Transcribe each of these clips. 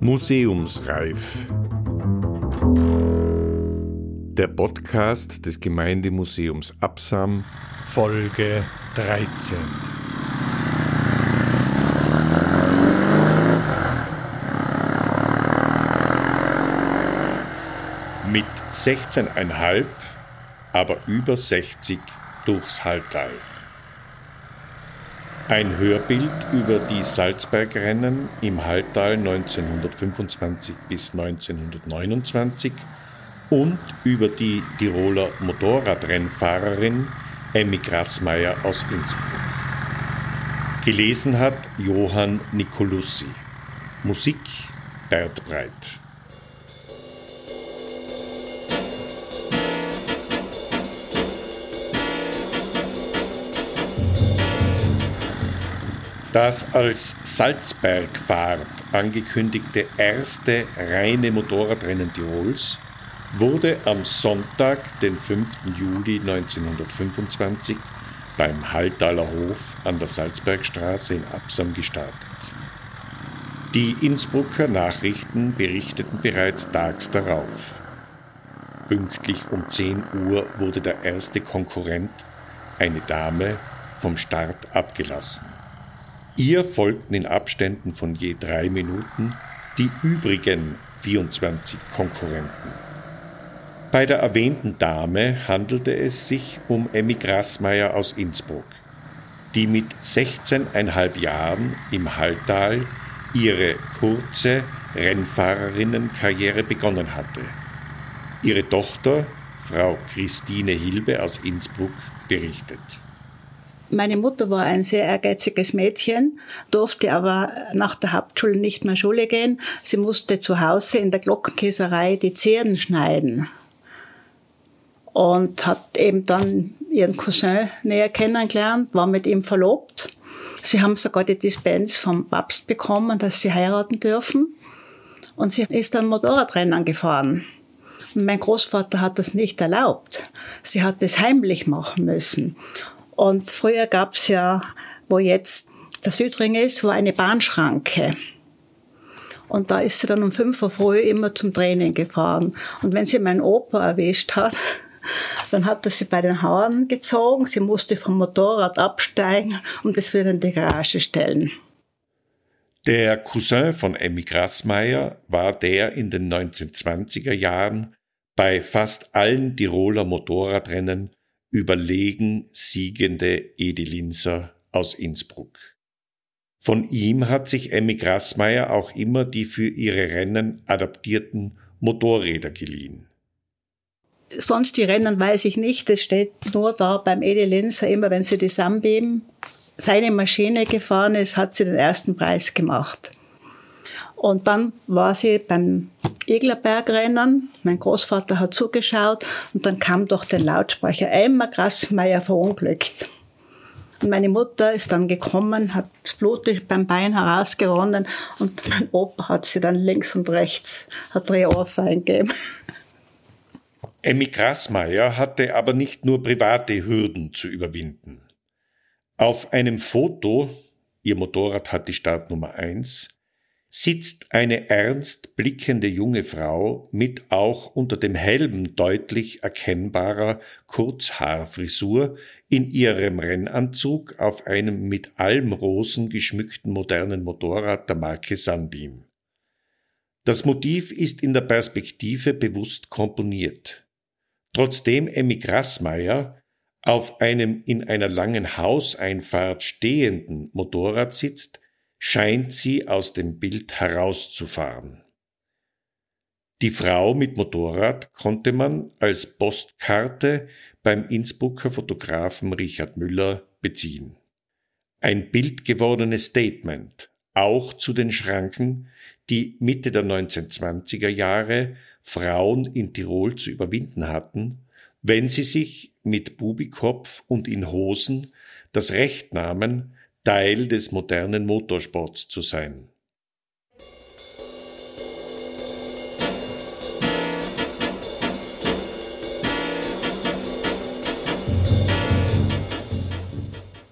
Museumsreif. Der Podcast des Gemeindemuseums Absam, Folge 13. Mit 16,5, aber über 60 durchs Halltal. Ein Hörbild über die Salzbergrennen im Halltal 1925 bis 1929 und über die Tiroler Motorradrennfahrerin Emmy Grassmeier aus Innsbruck. Gelesen hat Johann Nicolussi. Musik Bert Breit. Das als Salzbergfahrt angekündigte erste reine Motorradrennen Tirols wurde am Sonntag, den 5. Juli 1925, beim Halltaler Hof an der Salzbergstraße in Absam gestartet. Die Innsbrucker Nachrichten berichteten bereits tags darauf. Pünktlich um 10 Uhr wurde der erste Konkurrent, eine Dame, vom Start abgelassen. Ihr folgten in Abständen von je drei Minuten die übrigen 24 Konkurrenten. Bei der erwähnten Dame handelte es sich um Emmy Grassmeier aus Innsbruck, die mit 16,5 Jahren im Halltal ihre kurze Rennfahrerinnenkarriere begonnen hatte. Ihre Tochter, Frau Christine Hilbe aus Innsbruck, berichtet. Meine Mutter war ein sehr ehrgeiziges Mädchen, durfte aber nach der Hauptschule nicht mehr Schule gehen. Sie musste zu Hause in der Glockenkäserei die Zehen schneiden. Und hat eben dann ihren Cousin näher kennengelernt, war mit ihm verlobt. Sie haben sogar die Dispens vom Papst bekommen, dass sie heiraten dürfen. Und sie ist dann Motorradrennen gefahren. mein Großvater hat das nicht erlaubt. Sie hat es heimlich machen müssen. Und früher gab's ja, wo jetzt der Südring ist, war eine Bahnschranke. Und da ist sie dann um fünf Uhr früh immer zum Training gefahren. Und wenn sie meinen Opa erwischt hat, dann hat er sie bei den Haaren gezogen. Sie musste vom Motorrad absteigen und das wieder in die Garage stellen. Der Cousin von Emmy Grassmeier war der in den 1920er Jahren bei fast allen Tiroler Motorradrennen überlegen siegende Edilinser aus Innsbruck. Von ihm hat sich Emmy Grassmeier auch immer die für ihre Rennen adaptierten Motorräder geliehen. Sonst die Rennen weiß ich nicht. Es steht nur da beim Edi Linzer, immer wenn sie die Sunbeam seine Maschine gefahren ist, hat sie den ersten Preis gemacht. Und dann war sie beim Eglerbergrennen. Mein Großvater hat zugeschaut und dann kam doch der Lautsprecher, Emma Grassmeier verunglückt. Und meine Mutter ist dann gekommen, hat das Blut beim Bein herausgeronnen und mein Opa hat sie dann links und rechts, hat drei Ohrfeigen gegeben. Emmy Grassmeier hatte aber nicht nur private Hürden zu überwinden. Auf einem Foto, ihr Motorrad hat die Startnummer 1, sitzt eine ernst blickende junge Frau mit auch unter dem Helm deutlich erkennbarer Kurzhaarfrisur in ihrem Rennanzug auf einem mit Almrosen geschmückten modernen Motorrad der Marke Sunbeam. Das Motiv ist in der Perspektive bewusst komponiert. Trotzdem Emmy Grassmeier auf einem in einer langen Hauseinfahrt stehenden Motorrad sitzt, scheint sie aus dem Bild herauszufahren. Die Frau mit Motorrad konnte man als Postkarte beim Innsbrucker Fotografen Richard Müller beziehen. Ein bildgewordenes Statement, auch zu den Schranken, die Mitte der 1920er Jahre Frauen in Tirol zu überwinden hatten, wenn sie sich mit Bubikopf und in Hosen das Recht nahmen, Teil des modernen Motorsports zu sein.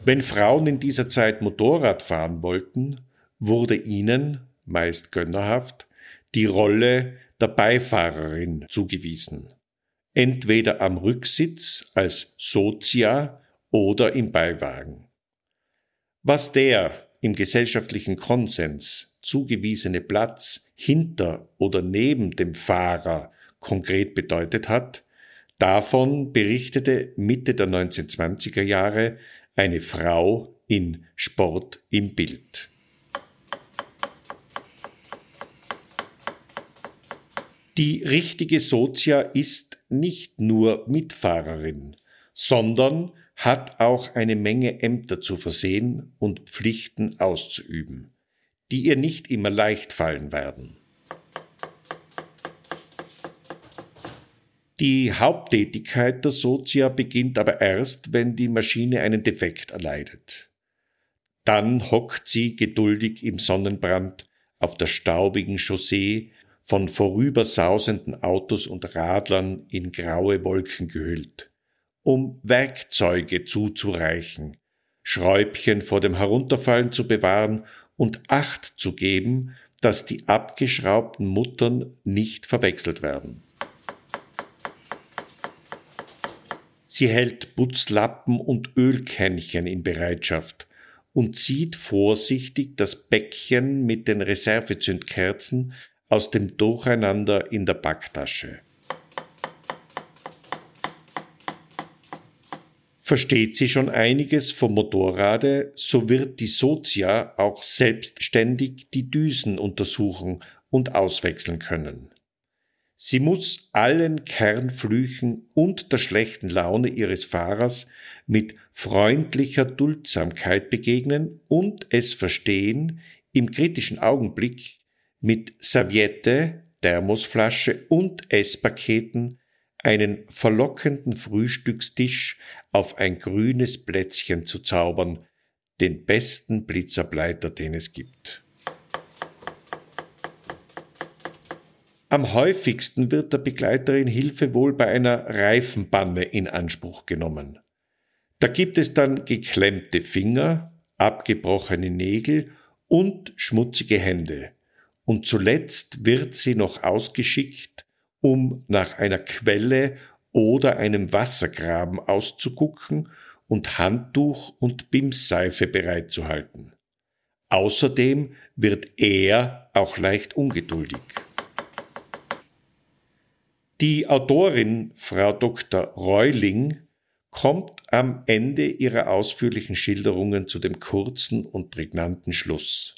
Wenn Frauen in dieser Zeit Motorrad fahren wollten, wurde ihnen, meist gönnerhaft, die Rolle der Beifahrerin zugewiesen. Entweder am Rücksitz als Sozia oder im Beiwagen. Was der im gesellschaftlichen Konsens zugewiesene Platz hinter oder neben dem Fahrer konkret bedeutet hat, davon berichtete Mitte der 1920er Jahre eine Frau in Sport im Bild. Die richtige Sozia ist nicht nur Mitfahrerin, sondern hat auch eine Menge Ämter zu versehen und Pflichten auszuüben, die ihr nicht immer leicht fallen werden. Die Haupttätigkeit der Sozia beginnt aber erst, wenn die Maschine einen Defekt erleidet. Dann hockt sie geduldig im Sonnenbrand auf der staubigen Chaussee von vorübersausenden Autos und Radlern in graue Wolken gehüllt, um Werkzeuge zuzureichen, Schräubchen vor dem Herunterfallen zu bewahren und Acht zu geben, dass die abgeschraubten Muttern nicht verwechselt werden. Sie hält Putzlappen und Ölkännchen in Bereitschaft und zieht vorsichtig das Bäckchen mit den Reservezündkerzen aus dem Durcheinander in der Backtasche. Versteht sie schon einiges vom Motorrade, so wird die Sozia auch selbstständig die Düsen untersuchen und auswechseln können. Sie muss allen Kernflüchen und der schlechten Laune ihres Fahrers mit freundlicher Duldsamkeit begegnen und es verstehen, im kritischen Augenblick mit Serviette, Thermosflasche und Esspaketen einen verlockenden Frühstückstisch auf ein grünes Plätzchen zu zaubern, den besten Blitzableiter, den es gibt. Am häufigsten wird der Begleiterin Hilfe wohl bei einer Reifenbanne in Anspruch genommen. Da gibt es dann geklemmte Finger, abgebrochene Nägel und schmutzige Hände und zuletzt wird sie noch ausgeschickt, um nach einer Quelle oder einem Wassergraben auszugucken und Handtuch und Bimsseife bereitzuhalten. Außerdem wird er auch leicht ungeduldig. Die Autorin Frau Dr. Reuling kommt am Ende ihrer ausführlichen Schilderungen zu dem kurzen und prägnanten Schluss.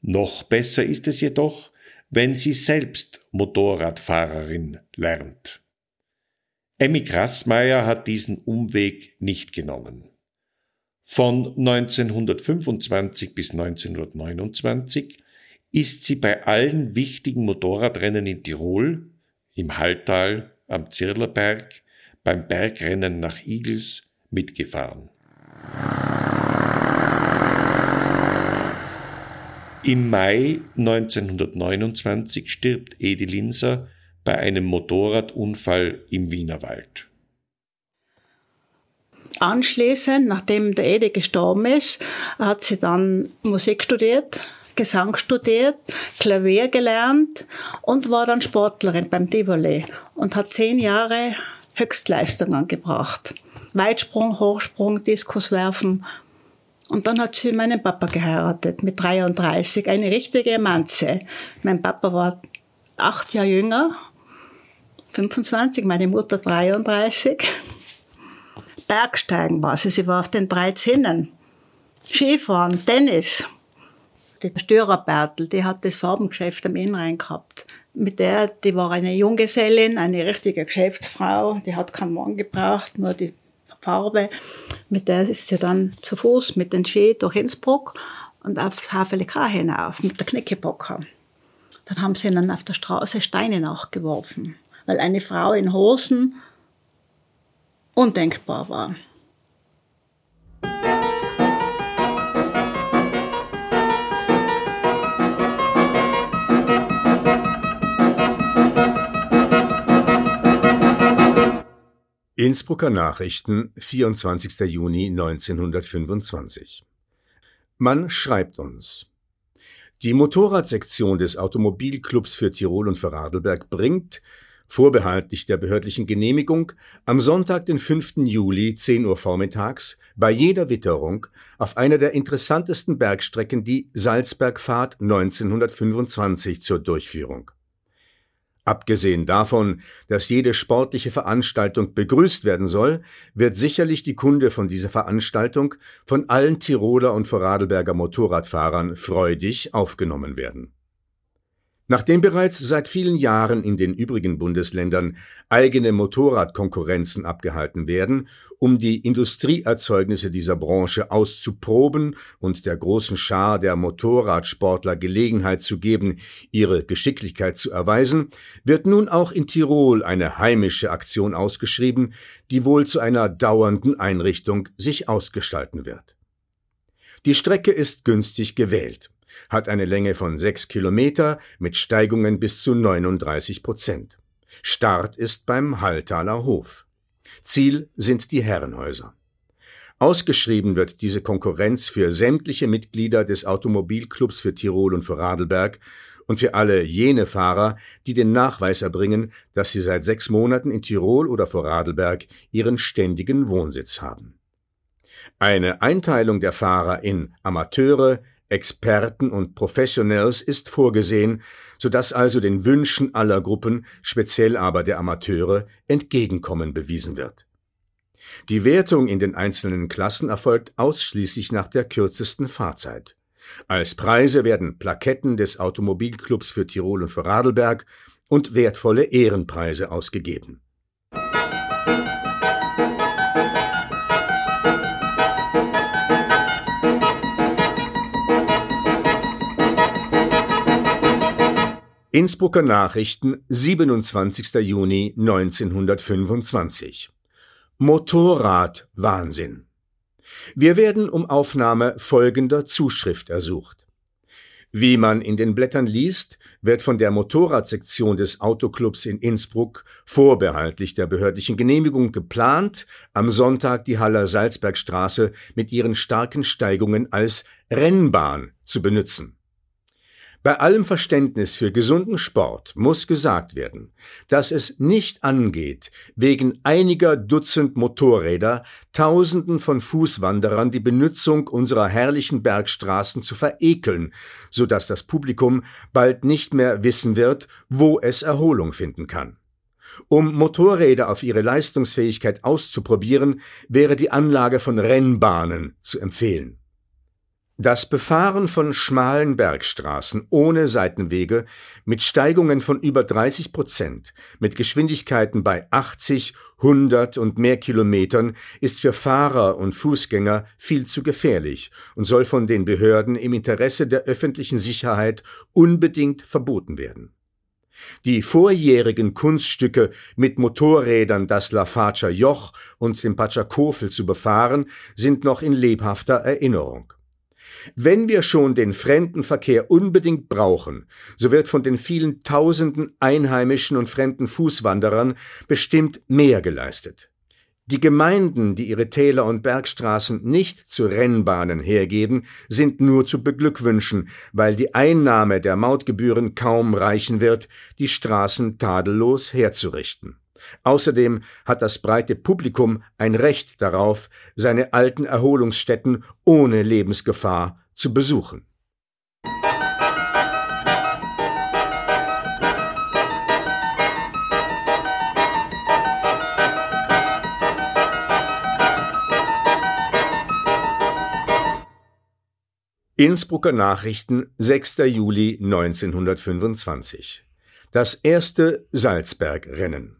Noch besser ist es jedoch, wenn sie selbst Motorradfahrerin lernt. Emmy Grassmeier hat diesen Umweg nicht genommen. Von 1925 bis 1929 ist sie bei allen wichtigen Motorradrennen in Tirol, im Halltal, am Zirlerberg, beim Bergrennen nach Igels mitgefahren. Im Mai 1929 stirbt Edi Linser bei einem Motorradunfall im Wienerwald. Anschließend, nachdem der Edi gestorben ist, hat sie dann Musik studiert, Gesang studiert, Klavier gelernt und war dann Sportlerin beim Tivoli und hat zehn Jahre Höchstleistungen gebracht. Weitsprung, Hochsprung, Diskuswerfen und dann hat sie meinen Papa geheiratet mit 33, eine richtige Manze. Mein Papa war acht Jahre jünger, 25, meine Mutter 33. Bergsteigen war sie, sie war auf den drei Zinnen. Skifahren, Tennis. Die Störerbertel, die hat das Farbengeschäft am Innenrhein gehabt. Mit der, die war eine Junggesellin, eine richtige Geschäftsfrau, die hat keinen Mann gebraucht, nur die Farbe. Mit der ist sie dann zu Fuß mit den Ski durch Innsbruck und aufs HVLK hinauf mit der Knickepocker. Dann haben sie ihnen auf der Straße Steine nachgeworfen, weil eine Frau in Hosen undenkbar war. Innsbrucker Nachrichten, 24. Juni 1925. Man schreibt uns. Die Motorradsektion des Automobilclubs für Tirol und Vorarlberg bringt, vorbehaltlich der behördlichen Genehmigung, am Sonntag, den 5. Juli, 10 Uhr vormittags, bei jeder Witterung, auf einer der interessantesten Bergstrecken die Salzbergfahrt 1925 zur Durchführung. Abgesehen davon, dass jede sportliche Veranstaltung begrüßt werden soll, wird sicherlich die Kunde von dieser Veranstaltung von allen Tiroler und Vorarlberger Motorradfahrern freudig aufgenommen werden Nachdem bereits seit vielen Jahren in den übrigen Bundesländern eigene Motorradkonkurrenzen abgehalten werden, um die Industrieerzeugnisse dieser Branche auszuproben und der großen Schar der Motorradsportler Gelegenheit zu geben, ihre Geschicklichkeit zu erweisen, wird nun auch in Tirol eine heimische Aktion ausgeschrieben, die wohl zu einer dauernden Einrichtung sich ausgestalten wird. Die Strecke ist günstig gewählt hat eine Länge von sechs Kilometer mit Steigungen bis zu 39 Prozent. Start ist beim Halltaler Hof. Ziel sind die Herrenhäuser. Ausgeschrieben wird diese Konkurrenz für sämtliche Mitglieder des Automobilclubs für Tirol und für Radlberg und für alle jene Fahrer, die den Nachweis erbringen, dass sie seit sechs Monaten in Tirol oder vor Radlberg ihren ständigen Wohnsitz haben. Eine Einteilung der Fahrer in Amateure, Experten und Professionals ist vorgesehen, so dass also den Wünschen aller Gruppen, speziell aber der Amateure, Entgegenkommen bewiesen wird. Die Wertung in den einzelnen Klassen erfolgt ausschließlich nach der kürzesten Fahrzeit. Als Preise werden Plaketten des Automobilclubs für Tirol und für Radlberg und wertvolle Ehrenpreise ausgegeben. Innsbrucker Nachrichten, 27. Juni 1925. Motorradwahnsinn. Wir werden um Aufnahme folgender Zuschrift ersucht. Wie man in den Blättern liest, wird von der Motorradsektion des Autoclubs in Innsbruck vorbehaltlich der behördlichen Genehmigung geplant, am Sonntag die Haller Salzbergstraße mit ihren starken Steigungen als Rennbahn zu benutzen. Bei allem Verständnis für gesunden Sport muss gesagt werden, dass es nicht angeht, wegen einiger Dutzend Motorräder Tausenden von Fußwanderern die Benutzung unserer herrlichen Bergstraßen zu verekeln, so dass das Publikum bald nicht mehr wissen wird, wo es Erholung finden kann. Um Motorräder auf ihre Leistungsfähigkeit auszuprobieren, wäre die Anlage von Rennbahnen zu empfehlen. Das Befahren von schmalen Bergstraßen ohne Seitenwege mit Steigungen von über 30 Prozent, mit Geschwindigkeiten bei 80, 100 und mehr Kilometern ist für Fahrer und Fußgänger viel zu gefährlich und soll von den Behörden im Interesse der öffentlichen Sicherheit unbedingt verboten werden. Die vorjährigen Kunststücke mit Motorrädern das Lafatscher Joch und dem Patschakofel zu befahren, sind noch in lebhafter Erinnerung. Wenn wir schon den Fremdenverkehr unbedingt brauchen, so wird von den vielen tausenden einheimischen und fremden Fußwanderern bestimmt mehr geleistet. Die Gemeinden, die ihre Täler und Bergstraßen nicht zu Rennbahnen hergeben, sind nur zu beglückwünschen, weil die Einnahme der Mautgebühren kaum reichen wird, die Straßen tadellos herzurichten. Außerdem hat das breite Publikum ein Recht darauf, seine alten Erholungsstätten ohne Lebensgefahr zu besuchen. Innsbrucker Nachrichten 6. Juli 1925 Das erste Salzbergrennen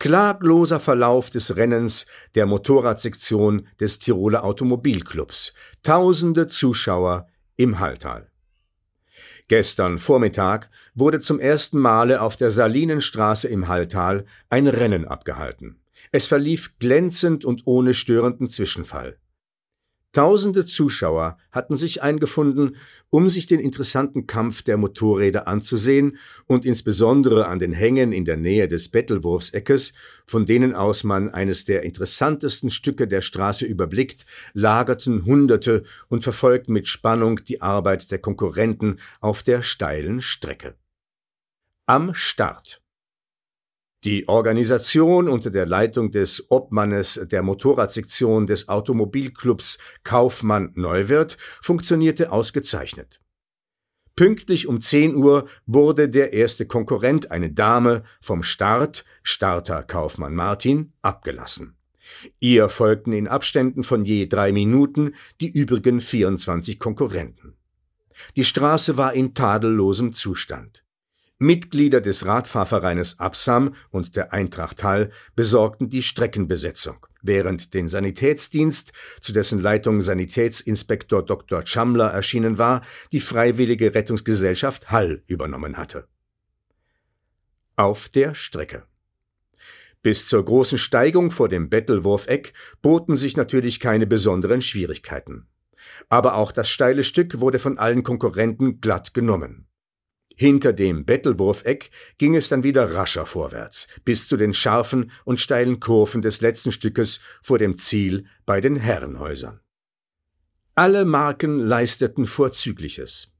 Klagloser Verlauf des Rennens der Motorradsektion des Tiroler Automobilclubs. Tausende Zuschauer im Halltal. Gestern Vormittag wurde zum ersten Male auf der Salinenstraße im Halltal ein Rennen abgehalten. Es verlief glänzend und ohne störenden Zwischenfall. Tausende Zuschauer hatten sich eingefunden, um sich den interessanten Kampf der Motorräder anzusehen und insbesondere an den Hängen in der Nähe des Bettelwurfseckes, von denen aus man eines der interessantesten Stücke der Straße überblickt, lagerten Hunderte und verfolgten mit Spannung die Arbeit der Konkurrenten auf der steilen Strecke. Am Start die Organisation unter der Leitung des Obmannes der Motorradsektion des Automobilclubs Kaufmann Neuwirth funktionierte ausgezeichnet. Pünktlich um 10 Uhr wurde der erste Konkurrent, eine Dame, vom Start, Starter Kaufmann Martin, abgelassen. Ihr folgten in Abständen von je drei Minuten die übrigen 24 Konkurrenten. Die Straße war in tadellosem Zustand. Mitglieder des Radfahrvereines Absam und der Eintracht Hall besorgten die Streckenbesetzung, während den Sanitätsdienst, zu dessen Leitung Sanitätsinspektor Dr. Chamler erschienen war, die Freiwillige Rettungsgesellschaft Hall übernommen hatte. Auf der Strecke bis zur großen Steigung vor dem Bettelwurfeck boten sich natürlich keine besonderen Schwierigkeiten. Aber auch das steile Stück wurde von allen Konkurrenten glatt genommen. Hinter dem Bettelwurfeck ging es dann wieder rascher vorwärts, bis zu den scharfen und steilen Kurven des letzten Stückes vor dem Ziel bei den Herrenhäusern. Alle Marken leisteten Vorzügliches.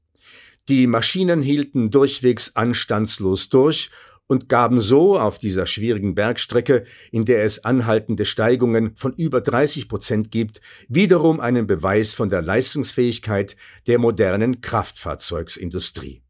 Die Maschinen hielten durchwegs anstandslos durch und gaben so auf dieser schwierigen Bergstrecke, in der es anhaltende Steigungen von über 30 Prozent gibt, wiederum einen Beweis von der Leistungsfähigkeit der modernen Kraftfahrzeugsindustrie.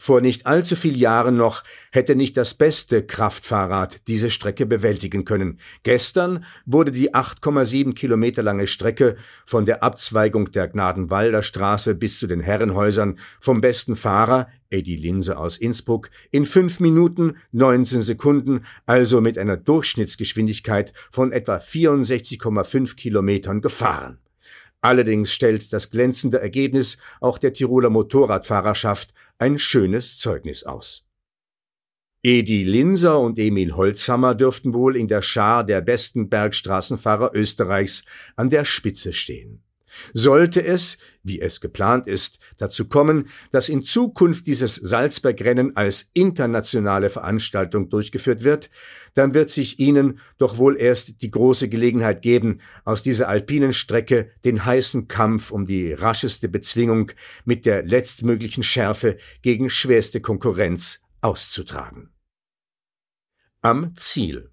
Vor nicht allzu viel Jahren noch hätte nicht das beste Kraftfahrrad diese Strecke bewältigen können. Gestern wurde die 8,7 Kilometer lange Strecke von der Abzweigung der Gnadenwalder Straße bis zu den Herrenhäusern vom besten Fahrer, Eddie Linse aus Innsbruck, in 5 Minuten 19 Sekunden, also mit einer Durchschnittsgeschwindigkeit von etwa 64,5 Kilometern gefahren. Allerdings stellt das glänzende Ergebnis auch der Tiroler Motorradfahrerschaft ein schönes Zeugnis aus. Edi Linser und Emil Holzhammer dürften wohl in der Schar der besten Bergstraßenfahrer Österreichs an der Spitze stehen. Sollte es, wie es geplant ist, dazu kommen, dass in Zukunft dieses Salzbergrennen als internationale Veranstaltung durchgeführt wird, dann wird sich Ihnen doch wohl erst die große Gelegenheit geben, aus dieser alpinen Strecke den heißen Kampf um die rascheste Bezwingung mit der letztmöglichen Schärfe gegen schwerste Konkurrenz auszutragen. Am Ziel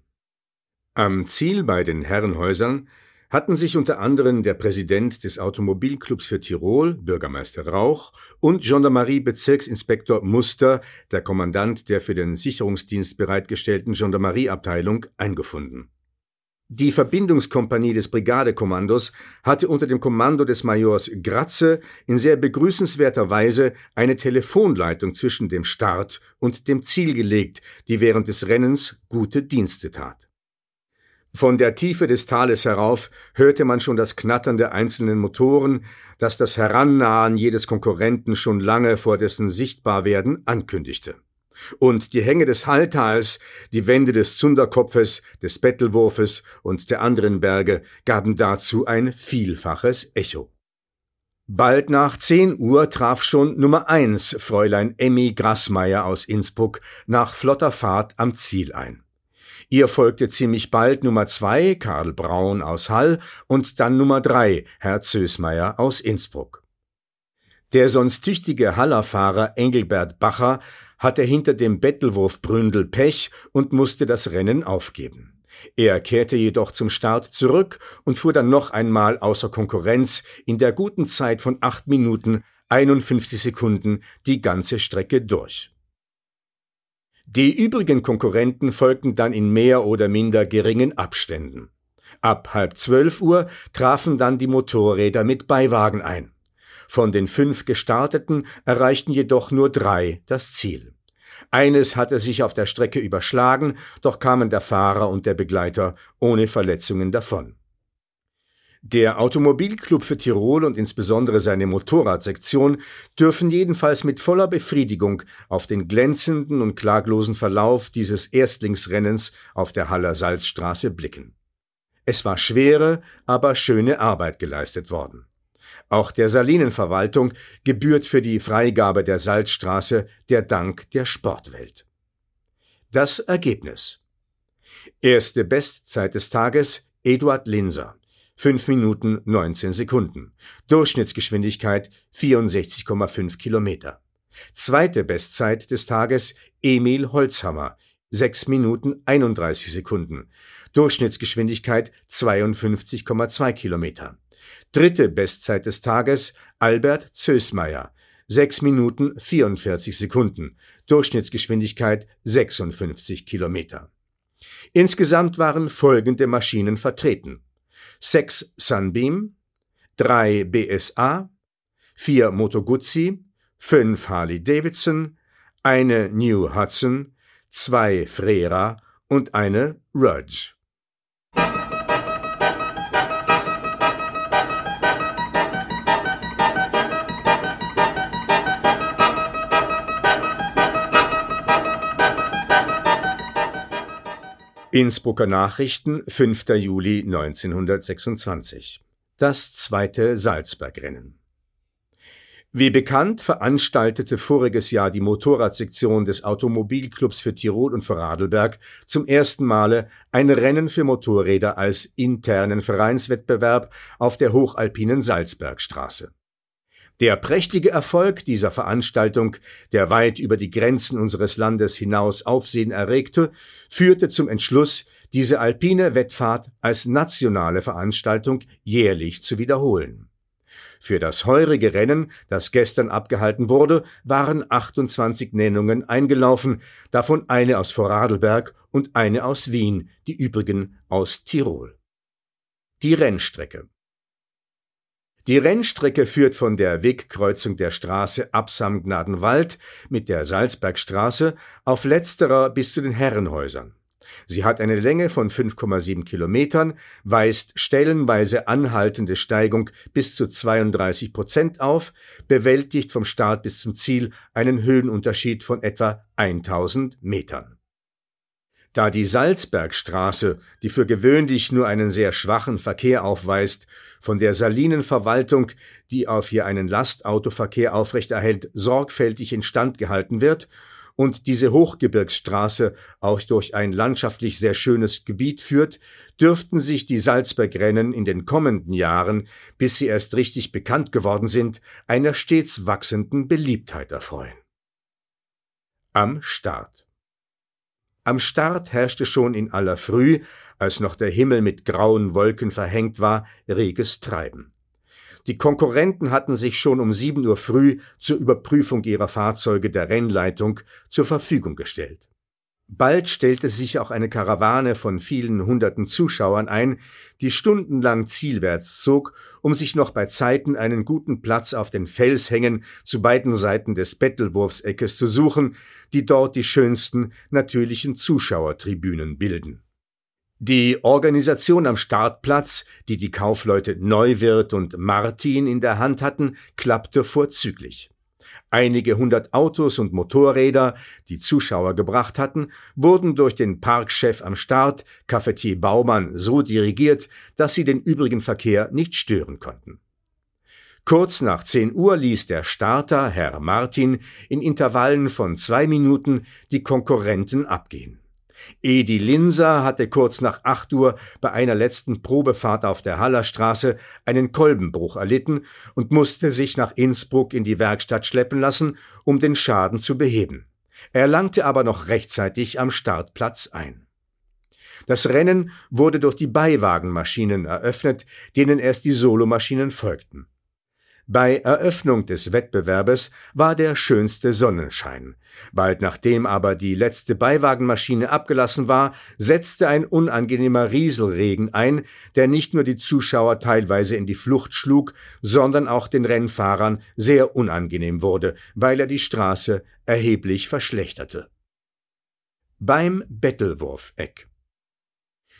Am Ziel bei den Herrenhäusern hatten sich unter anderem der Präsident des Automobilclubs für Tirol, Bürgermeister Rauch, und Gendarmerie-Bezirksinspektor Muster, der Kommandant der für den Sicherungsdienst bereitgestellten Gendarmerieabteilung, eingefunden. Die Verbindungskompanie des Brigadekommandos hatte unter dem Kommando des Majors Gratze in sehr begrüßenswerter Weise eine Telefonleitung zwischen dem Start und dem Ziel gelegt, die während des Rennens gute Dienste tat. Von der Tiefe des Tales herauf hörte man schon das Knattern der einzelnen Motoren, das das Herannahen jedes Konkurrenten schon lange vor dessen Sichtbarwerden ankündigte. Und die Hänge des Halltals, die Wände des Zunderkopfes, des Bettelwurfes und der anderen Berge gaben dazu ein vielfaches Echo. Bald nach zehn Uhr traf schon Nummer eins Fräulein Emmy Grassmeier aus Innsbruck nach flotter Fahrt am Ziel ein. Ihr folgte ziemlich bald Nummer zwei, Karl Braun aus Hall, und dann Nummer drei, Herr Zösmeier aus Innsbruck. Der sonst tüchtige Hallerfahrer Engelbert Bacher hatte hinter dem Bettelwurf Bründel Pech und musste das Rennen aufgeben. Er kehrte jedoch zum Start zurück und fuhr dann noch einmal außer Konkurrenz in der guten Zeit von acht Minuten 51 Sekunden die ganze Strecke durch. Die übrigen Konkurrenten folgten dann in mehr oder minder geringen Abständen. Ab halb zwölf Uhr trafen dann die Motorräder mit Beiwagen ein. Von den fünf Gestarteten erreichten jedoch nur drei das Ziel. Eines hatte sich auf der Strecke überschlagen, doch kamen der Fahrer und der Begleiter ohne Verletzungen davon. Der Automobilclub für Tirol und insbesondere seine Motorradsektion dürfen jedenfalls mit voller Befriedigung auf den glänzenden und klaglosen Verlauf dieses Erstlingsrennens auf der Haller Salzstraße blicken. Es war schwere, aber schöne Arbeit geleistet worden. Auch der Salinenverwaltung gebührt für die Freigabe der Salzstraße der Dank der Sportwelt. Das Ergebnis. Erste Bestzeit des Tages Eduard Linser. 5 Minuten 19 Sekunden. Durchschnittsgeschwindigkeit 64,5 Kilometer. Zweite Bestzeit des Tages Emil Holzhammer. 6 Minuten 31 Sekunden. Durchschnittsgeschwindigkeit 52,2 Kilometer. Dritte Bestzeit des Tages Albert Zösmeier. 6 Minuten 44 Sekunden. Durchschnittsgeschwindigkeit 56 Kilometer. Insgesamt waren folgende Maschinen vertreten. 6 Sunbeam, 3 BSA, 4 Moto Guzzi, 5 Harley Davidson, eine New Hudson, 2 Frera und eine Rudge. Innsbrucker Nachrichten, 5. Juli 1926. Das zweite Salzbergrennen. Wie bekannt veranstaltete voriges Jahr die Motorradsektion des Automobilclubs für Tirol und Vorarlberg zum ersten Male ein Rennen für Motorräder als internen Vereinswettbewerb auf der hochalpinen Salzbergstraße. Der prächtige Erfolg dieser Veranstaltung, der weit über die Grenzen unseres Landes hinaus Aufsehen erregte, führte zum Entschluss, diese alpine Wettfahrt als nationale Veranstaltung jährlich zu wiederholen. Für das heurige Rennen, das gestern abgehalten wurde, waren 28 Nennungen eingelaufen, davon eine aus Vorarlberg und eine aus Wien, die übrigen aus Tirol. Die Rennstrecke die Rennstrecke führt von der Wegkreuzung der Straße Absam-Gnadenwald mit der Salzbergstraße auf letzterer bis zu den Herrenhäusern. Sie hat eine Länge von 5,7 Kilometern, weist stellenweise anhaltende Steigung bis zu 32 Prozent auf, bewältigt vom Start bis zum Ziel einen Höhenunterschied von etwa 1000 Metern. Da die Salzbergstraße, die für gewöhnlich nur einen sehr schwachen Verkehr aufweist, von der Salinenverwaltung, die auf ihr einen Lastautoverkehr aufrechterhält, sorgfältig instand gehalten wird und diese Hochgebirgsstraße auch durch ein landschaftlich sehr schönes Gebiet führt, dürften sich die Salzbergrennen in den kommenden Jahren, bis sie erst richtig bekannt geworden sind, einer stets wachsenden Beliebtheit erfreuen. Am Start am Start herrschte schon in aller Früh, als noch der Himmel mit grauen Wolken verhängt war, reges Treiben. Die Konkurrenten hatten sich schon um sieben Uhr früh zur Überprüfung ihrer Fahrzeuge der Rennleitung zur Verfügung gestellt. Bald stellte sich auch eine Karawane von vielen hunderten Zuschauern ein, die stundenlang zielwärts zog, um sich noch bei Zeiten einen guten Platz auf den Felshängen zu beiden Seiten des Bettelwurfseckes zu suchen, die dort die schönsten natürlichen Zuschauertribünen bilden. Die Organisation am Startplatz, die die Kaufleute Neuwirth und Martin in der Hand hatten, klappte vorzüglich. Einige hundert Autos und Motorräder, die Zuschauer gebracht hatten, wurden durch den Parkchef am Start, Cafetier Baumann, so dirigiert, dass sie den übrigen Verkehr nicht stören konnten. Kurz nach 10 Uhr ließ der Starter, Herr Martin, in Intervallen von zwei Minuten die Konkurrenten abgehen. Edi Linser hatte kurz nach acht Uhr bei einer letzten Probefahrt auf der Hallerstraße einen Kolbenbruch erlitten und musste sich nach Innsbruck in die Werkstatt schleppen lassen, um den Schaden zu beheben. Er langte aber noch rechtzeitig am Startplatz ein. Das Rennen wurde durch die Beiwagenmaschinen eröffnet, denen erst die Solomaschinen folgten. Bei Eröffnung des Wettbewerbes war der schönste Sonnenschein. Bald nachdem aber die letzte Beiwagenmaschine abgelassen war, setzte ein unangenehmer Rieselregen ein, der nicht nur die Zuschauer teilweise in die Flucht schlug, sondern auch den Rennfahrern sehr unangenehm wurde, weil er die Straße erheblich verschlechterte. Beim Bettelwurfeck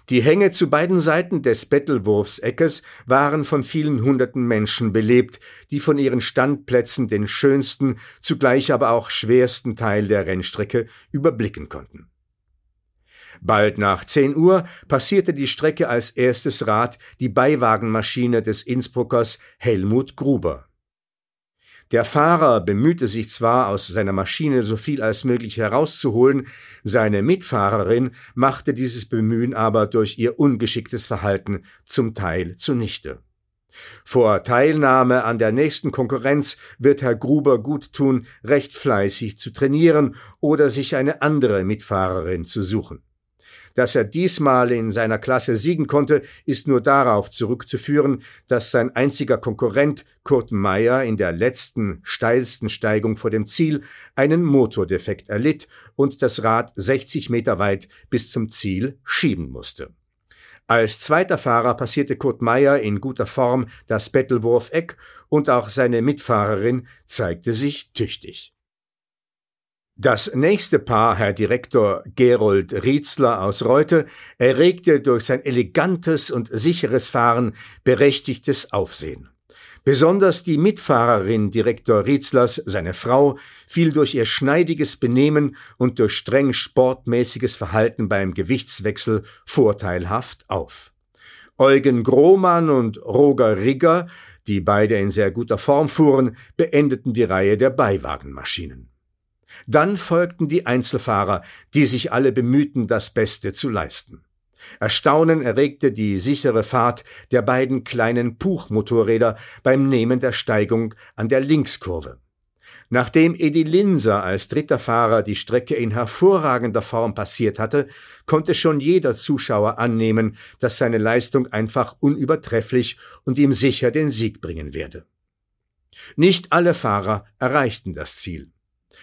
die Hänge zu beiden Seiten des Bettelwurfseckes waren von vielen hunderten Menschen belebt, die von ihren Standplätzen den schönsten, zugleich aber auch schwersten Teil der Rennstrecke überblicken konnten. Bald nach 10 Uhr passierte die Strecke als erstes Rad die Beiwagenmaschine des Innsbruckers Helmut Gruber. Der Fahrer bemühte sich zwar, aus seiner Maschine so viel als möglich herauszuholen, seine Mitfahrerin machte dieses Bemühen aber durch ihr ungeschicktes Verhalten zum Teil zunichte. Vor Teilnahme an der nächsten Konkurrenz wird Herr Gruber gut tun, recht fleißig zu trainieren oder sich eine andere Mitfahrerin zu suchen. Dass er diesmal in seiner Klasse siegen konnte, ist nur darauf zurückzuführen, dass sein einziger Konkurrent Kurt Meyer in der letzten, steilsten Steigung vor dem Ziel einen Motordefekt erlitt und das Rad 60 Meter weit bis zum Ziel schieben musste. Als zweiter Fahrer passierte Kurt Meyer in guter Form das Bettelwurf-Eck und auch seine Mitfahrerin zeigte sich tüchtig. Das nächste Paar, Herr Direktor Gerold Rietzler aus Reute, erregte durch sein elegantes und sicheres Fahren berechtigtes Aufsehen. Besonders die Mitfahrerin Direktor Rietzlers, seine Frau, fiel durch ihr schneidiges Benehmen und durch streng sportmäßiges Verhalten beim Gewichtswechsel vorteilhaft auf. Eugen Grohmann und Roger Rigger, die beide in sehr guter Form fuhren, beendeten die Reihe der Beiwagenmaschinen. Dann folgten die Einzelfahrer, die sich alle bemühten, das Beste zu leisten. Erstaunen erregte die sichere Fahrt der beiden kleinen Puchmotorräder beim Nehmen der Steigung an der Linkskurve. Nachdem Edi Linser als dritter Fahrer die Strecke in hervorragender Form passiert hatte, konnte schon jeder Zuschauer annehmen, dass seine Leistung einfach unübertrefflich und ihm sicher den Sieg bringen werde. Nicht alle Fahrer erreichten das Ziel.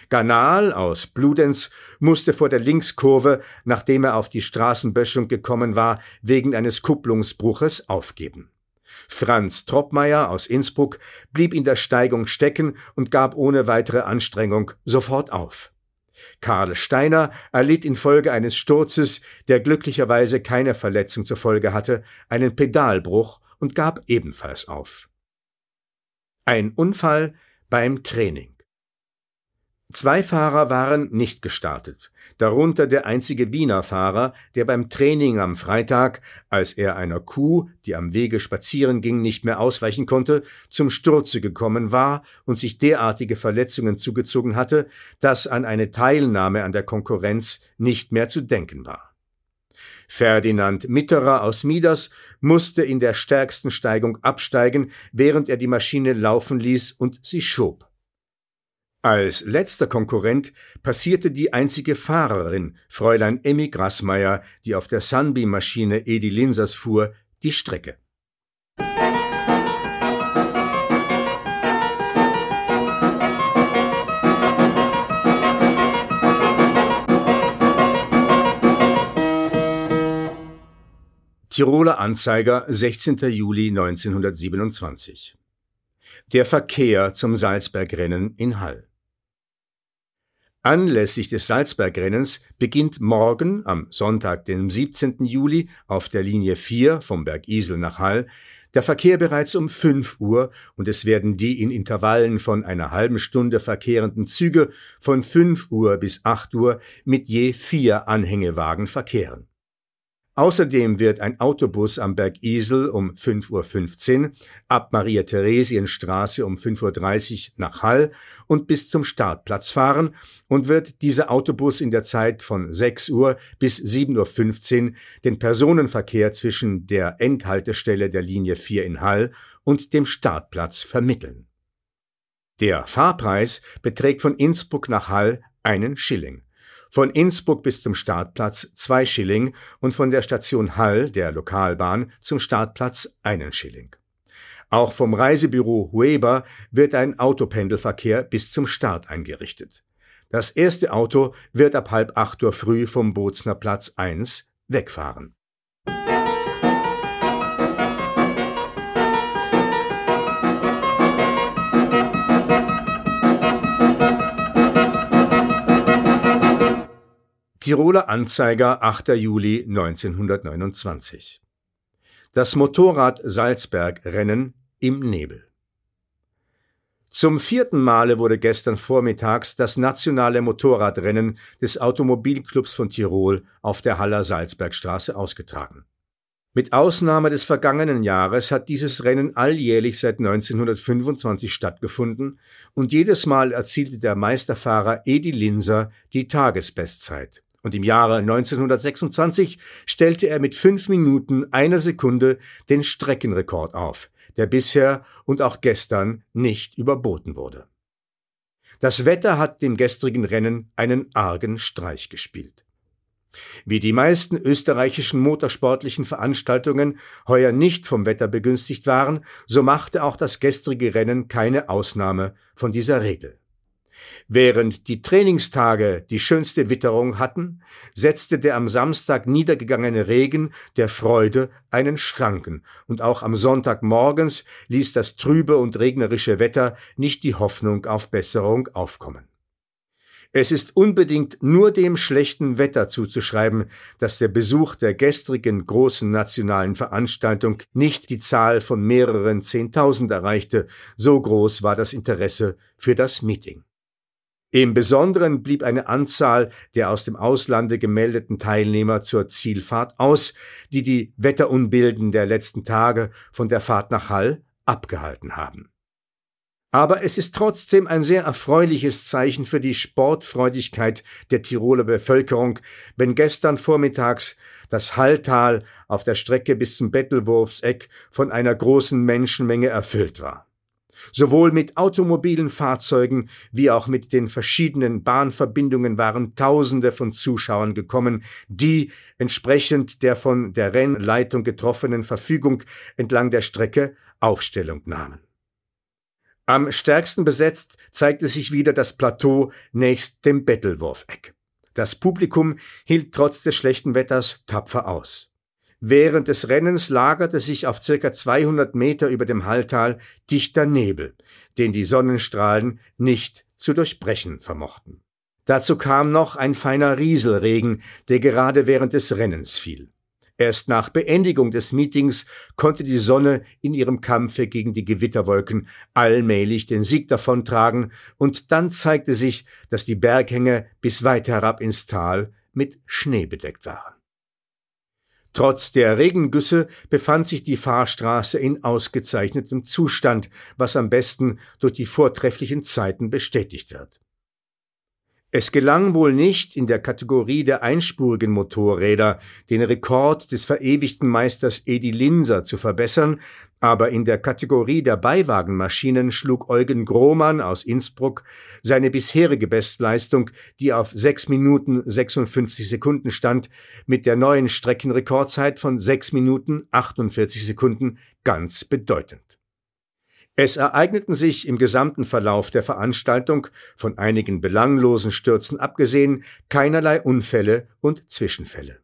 Ganal aus Bludenz musste vor der Linkskurve, nachdem er auf die Straßenböschung gekommen war, wegen eines Kupplungsbruches aufgeben. Franz Troppmeier aus Innsbruck blieb in der Steigung stecken und gab ohne weitere Anstrengung sofort auf. Karl Steiner erlitt infolge eines Sturzes, der glücklicherweise keine Verletzung zur Folge hatte, einen Pedalbruch und gab ebenfalls auf. Ein Unfall beim Training. Zwei Fahrer waren nicht gestartet, darunter der einzige Wiener Fahrer, der beim Training am Freitag, als er einer Kuh, die am Wege spazieren ging, nicht mehr ausweichen konnte, zum Sturze gekommen war und sich derartige Verletzungen zugezogen hatte, dass an eine Teilnahme an der Konkurrenz nicht mehr zu denken war. Ferdinand Mitterer aus Mieders musste in der stärksten Steigung absteigen, während er die Maschine laufen ließ und sie schob. Als letzter Konkurrent passierte die einzige Fahrerin, Fräulein Emmy Grassmeier, die auf der Sunbeam-Maschine Edi Linsers fuhr, die Strecke. Tiroler Anzeiger, 16. Juli 1927. Der Verkehr zum Salzbergrennen in Hall. Anlässlich des Salzbergrennens beginnt morgen, am Sonntag, dem 17. Juli, auf der Linie 4 vom Berg Isel nach Hall, der Verkehr bereits um 5 Uhr und es werden die in Intervallen von einer halben Stunde verkehrenden Züge von 5 Uhr bis 8 Uhr mit je vier Anhängewagen verkehren. Außerdem wird ein Autobus am Berg Isel um 5.15 Uhr ab Maria-Theresien-Straße um 5.30 Uhr nach Hall und bis zum Startplatz fahren und wird dieser Autobus in der Zeit von 6 Uhr bis 7.15 Uhr den Personenverkehr zwischen der Endhaltestelle der Linie 4 in Hall und dem Startplatz vermitteln. Der Fahrpreis beträgt von Innsbruck nach Hall einen Schilling von Innsbruck bis zum Startplatz zwei Schilling und von der Station Hall der Lokalbahn zum Startplatz einen Schilling. Auch vom Reisebüro Weber wird ein Autopendelverkehr bis zum Start eingerichtet. Das erste Auto wird ab halb acht Uhr früh vom Bozner Platz 1 wegfahren. Tiroler Anzeiger 8. Juli 1929 Das Motorrad Salzberg Rennen im Nebel Zum vierten Male wurde gestern vormittags das nationale Motorradrennen des Automobilclubs von Tirol auf der Haller Salzbergstraße ausgetragen. Mit Ausnahme des vergangenen Jahres hat dieses Rennen alljährlich seit 1925 stattgefunden und jedes Mal erzielte der Meisterfahrer Edi Linser die Tagesbestzeit. Und im Jahre 1926 stellte er mit fünf Minuten einer Sekunde den Streckenrekord auf, der bisher und auch gestern nicht überboten wurde. Das Wetter hat dem gestrigen Rennen einen argen Streich gespielt. Wie die meisten österreichischen motorsportlichen Veranstaltungen heuer nicht vom Wetter begünstigt waren, so machte auch das gestrige Rennen keine Ausnahme von dieser Regel. Während die Trainingstage die schönste Witterung hatten, setzte der am Samstag niedergegangene Regen der Freude einen Schranken, und auch am Sonntagmorgens ließ das trübe und regnerische Wetter nicht die Hoffnung auf Besserung aufkommen. Es ist unbedingt nur dem schlechten Wetter zuzuschreiben, dass der Besuch der gestrigen großen nationalen Veranstaltung nicht die Zahl von mehreren Zehntausend erreichte, so groß war das Interesse für das Meeting. Im Besonderen blieb eine Anzahl der aus dem Auslande gemeldeten Teilnehmer zur Zielfahrt aus, die die Wetterunbilden der letzten Tage von der Fahrt nach Hall abgehalten haben. Aber es ist trotzdem ein sehr erfreuliches Zeichen für die Sportfreudigkeit der Tiroler Bevölkerung, wenn gestern vormittags das Halltal auf der Strecke bis zum Bettelwurfseck von einer großen Menschenmenge erfüllt war. Sowohl mit automobilen Fahrzeugen wie auch mit den verschiedenen Bahnverbindungen waren Tausende von Zuschauern gekommen, die entsprechend der von der Rennleitung getroffenen Verfügung entlang der Strecke Aufstellung nahmen. Am stärksten besetzt zeigte sich wieder das Plateau nächst dem Bettelwurfeck. Das Publikum hielt trotz des schlechten Wetters tapfer aus. Während des Rennens lagerte sich auf circa 200 Meter über dem Halltal dichter Nebel, den die Sonnenstrahlen nicht zu durchbrechen vermochten. Dazu kam noch ein feiner Rieselregen, der gerade während des Rennens fiel. Erst nach Beendigung des Meetings konnte die Sonne in ihrem Kampfe gegen die Gewitterwolken allmählich den Sieg davontragen, und dann zeigte sich, dass die Berghänge bis weit herab ins Tal mit Schnee bedeckt waren. Trotz der Regengüsse befand sich die Fahrstraße in ausgezeichnetem Zustand, was am besten durch die vortrefflichen Zeiten bestätigt wird. Es gelang wohl nicht, in der Kategorie der einspurigen Motorräder den Rekord des verewigten Meisters Edi Linser zu verbessern, aber in der Kategorie der Beiwagenmaschinen schlug Eugen Grohmann aus Innsbruck seine bisherige Bestleistung, die auf 6 Minuten 56 Sekunden stand, mit der neuen Streckenrekordzeit von 6 Minuten 48 Sekunden ganz bedeutend. Es ereigneten sich im gesamten Verlauf der Veranstaltung, von einigen belanglosen Stürzen abgesehen, keinerlei Unfälle und Zwischenfälle.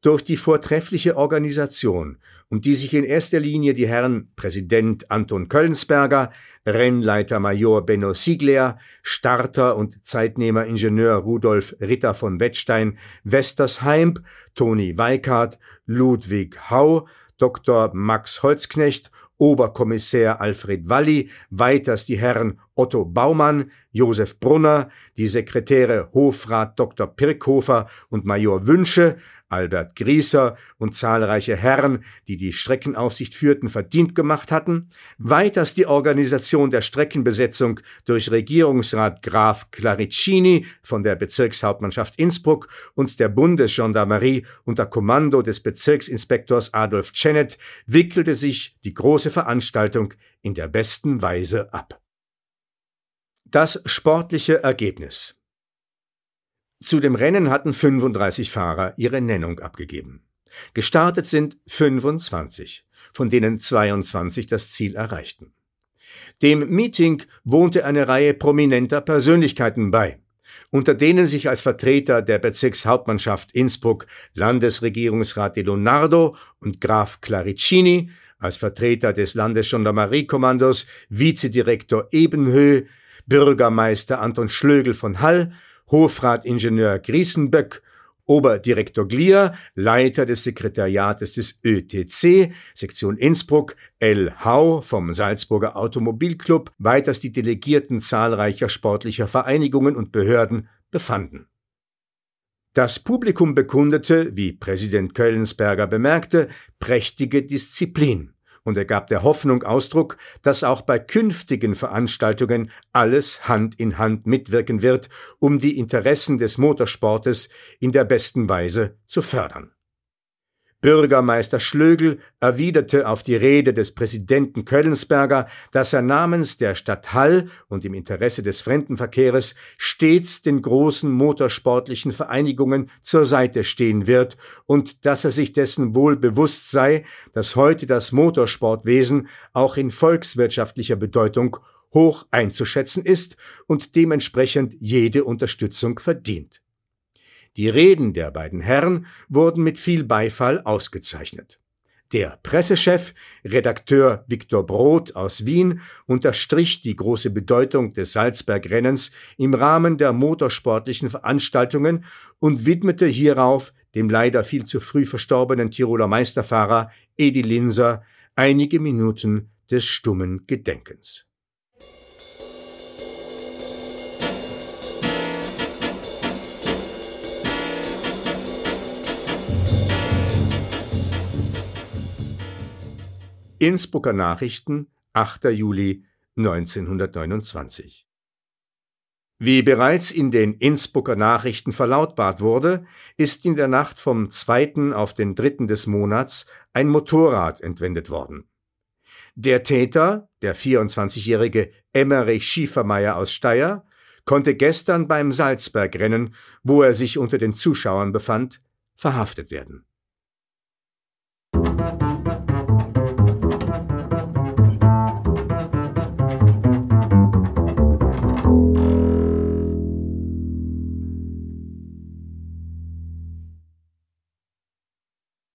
Durch die vortreffliche Organisation, um die sich in erster Linie die Herren Präsident Anton Köllensberger, Rennleiter Major Benno Siegler, Starter und Zeitnehmer Ingenieur Rudolf Ritter von Wettstein, Westersheim, Toni Weikart, Ludwig Hau, Dr. Max Holzknecht Oberkommissär Alfred Walli, weiters die Herren Otto Baumann, Josef Brunner, die Sekretäre Hofrat Dr. Pirkhofer und Major Wünsche, Albert Grieser und zahlreiche Herren, die die Streckenaufsicht führten, verdient gemacht hatten, weiters die Organisation der Streckenbesetzung durch Regierungsrat Graf Claricini von der Bezirkshauptmannschaft Innsbruck und der Bundesgendarmerie unter Kommando des Bezirksinspektors Adolf Czenet wickelte sich die große Veranstaltung in der besten Weise ab. Das sportliche Ergebnis zu dem Rennen hatten 35 Fahrer ihre Nennung abgegeben. Gestartet sind 25, von denen 22 das Ziel erreichten. Dem Meeting wohnte eine Reihe prominenter Persönlichkeiten bei, unter denen sich als Vertreter der Bezirkshauptmannschaft Innsbruck Landesregierungsrat De Leonardo und Graf Claricini, als Vertreter des Landesgendarmeriekommandos Vizedirektor Ebenhö, Bürgermeister Anton Schlögel von Hall Hofratingenieur Griesenböck Oberdirektor Glier, Leiter des Sekretariates des ÖTC, Sektion Innsbruck, L. Hau vom Salzburger Automobilclub, weiters die Delegierten zahlreicher sportlicher Vereinigungen und Behörden befanden. Das Publikum bekundete, wie Präsident Köllensberger bemerkte, prächtige Disziplin und er gab der Hoffnung Ausdruck, dass auch bei künftigen Veranstaltungen alles Hand in Hand mitwirken wird, um die Interessen des Motorsportes in der besten Weise zu fördern. Bürgermeister Schlögel erwiderte auf die Rede des Präsidenten Köllensberger, dass er namens der Stadt Hall und im Interesse des Fremdenverkehres stets den großen motorsportlichen Vereinigungen zur Seite stehen wird und dass er sich dessen wohl bewusst sei, dass heute das Motorsportwesen auch in volkswirtschaftlicher Bedeutung hoch einzuschätzen ist und dementsprechend jede Unterstützung verdient. Die Reden der beiden Herren wurden mit viel Beifall ausgezeichnet. Der Pressechef, Redakteur Viktor Brot aus Wien, unterstrich die große Bedeutung des Salzberg-Rennens im Rahmen der motorsportlichen Veranstaltungen und widmete hierauf dem leider viel zu früh verstorbenen Tiroler Meisterfahrer Edi Linser einige Minuten des stummen Gedenkens. Innsbrucker Nachrichten, 8. Juli 1929. Wie bereits in den Innsbrucker Nachrichten verlautbart wurde, ist in der Nacht vom 2. auf den 3. des Monats ein Motorrad entwendet worden. Der Täter, der 24-jährige Emmerich Schiefermeier aus Steyr, konnte gestern beim Salzbergrennen, wo er sich unter den Zuschauern befand, verhaftet werden